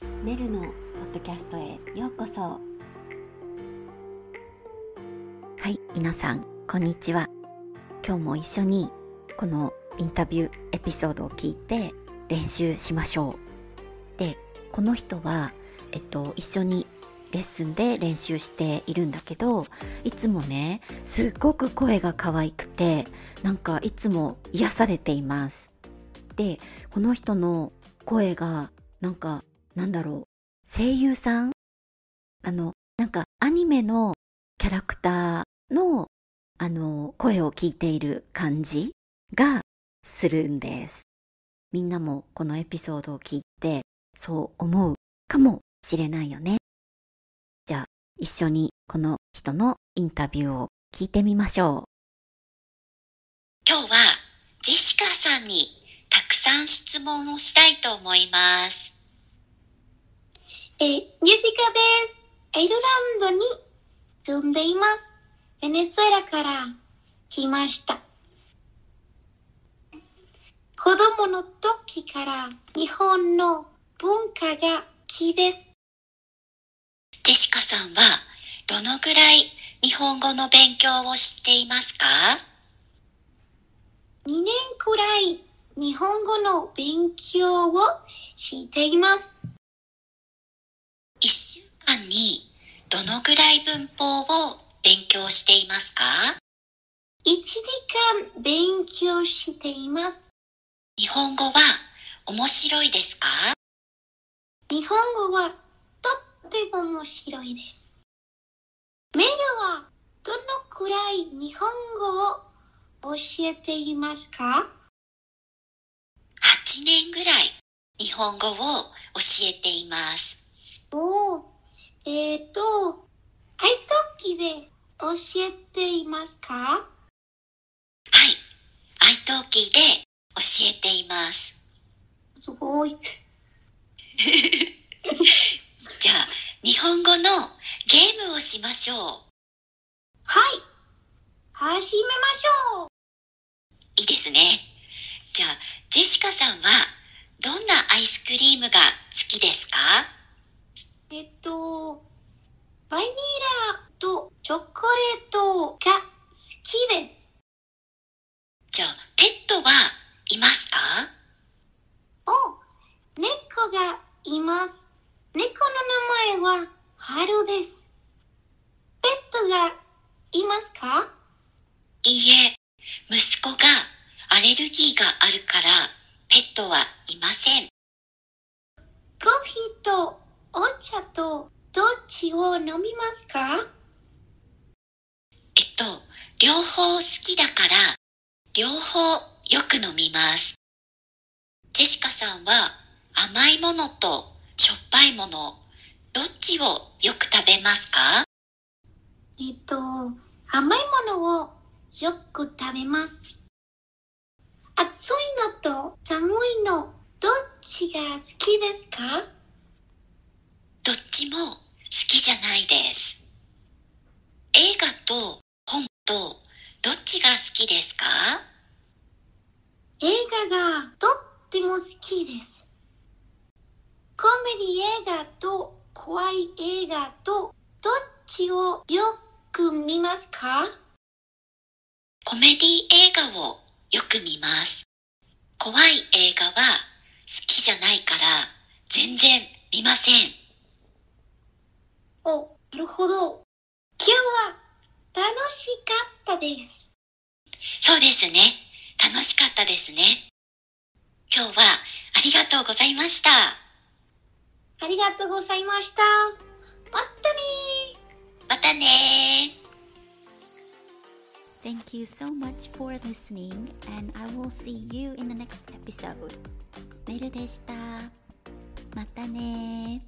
メルのポッドキャストへようこそ。はい皆さんこんにちは。今日も一緒にこのインタビューエピソードを聞いて練習しましょう。でこの人はえっと一緒にレッスンで練習しているんだけどいつもねすっごく声が可愛くてなんかいつも癒されています。でこの人の声がなんかなんだろう。声優さん？あのなんかアニメのキャラクターのあの声を聞いている感じがするんです。みんなもこのエピソードを聞いてそう思うかもしれないよね。じゃあ一緒にこの人のインタビューを聞いてみましょう。今日はジェシカさんにたくさん質問をしたいと思います。えー、ジェシカです。アイルランドに住んでいます。ベネズエラから来ました。子供の時から日本の文化が好きです。ジェシカさんはどのぐらい日本語の勉強をしていますか？2年くらい日本語の勉強をしています。?1 週間にどのぐらい文法を勉強していますか？1時間勉強しています。日本語は面白いですか？日本語はとっても面白いです。メルはどのくらい日本語を教えていますか？8年ぐらい日本語を教えています。えっ、ー、と、愛登記で教えていますか？はい、愛登記で教えています。すごい。じゃあ、日本語のゲームをしましょう。はい。始めましょう。いいですね。じゃあ、ジェシカさんはどんなアイスクリームが好きですか？えっと、バニラとチョコレートが好きです。じゃあ、ペットはいますか？お、猫がいます。猫の名前は春です。ペットがいますか？いいえ、息子がアレルギーがあるからペットはいません。コーヒーとお茶とどっちを飲みますか？えっと、両方好きだから両方よく飲みます。ジェシカさんは甘いものとしょっぱいものどっちをよく食べますか？えっと、甘いものをよく食べます。暑いのと寒いのどっちが好きですか？ちも好きじゃないです。映画と本とどっちが好きですか？映画がとっても好きです。コメディ映画と怖い映画とどっちをよく見ますか？コメディ映画をよく見ます。怖い映画は好きじゃないから全然見ません。お、なるほど。今日は楽しかったです。そうですね。楽しかったですね。今日はありがとうございました。ありがとうございました。またねまたね Thank you so much for listening and I will see you in the next episode メルでしたまたね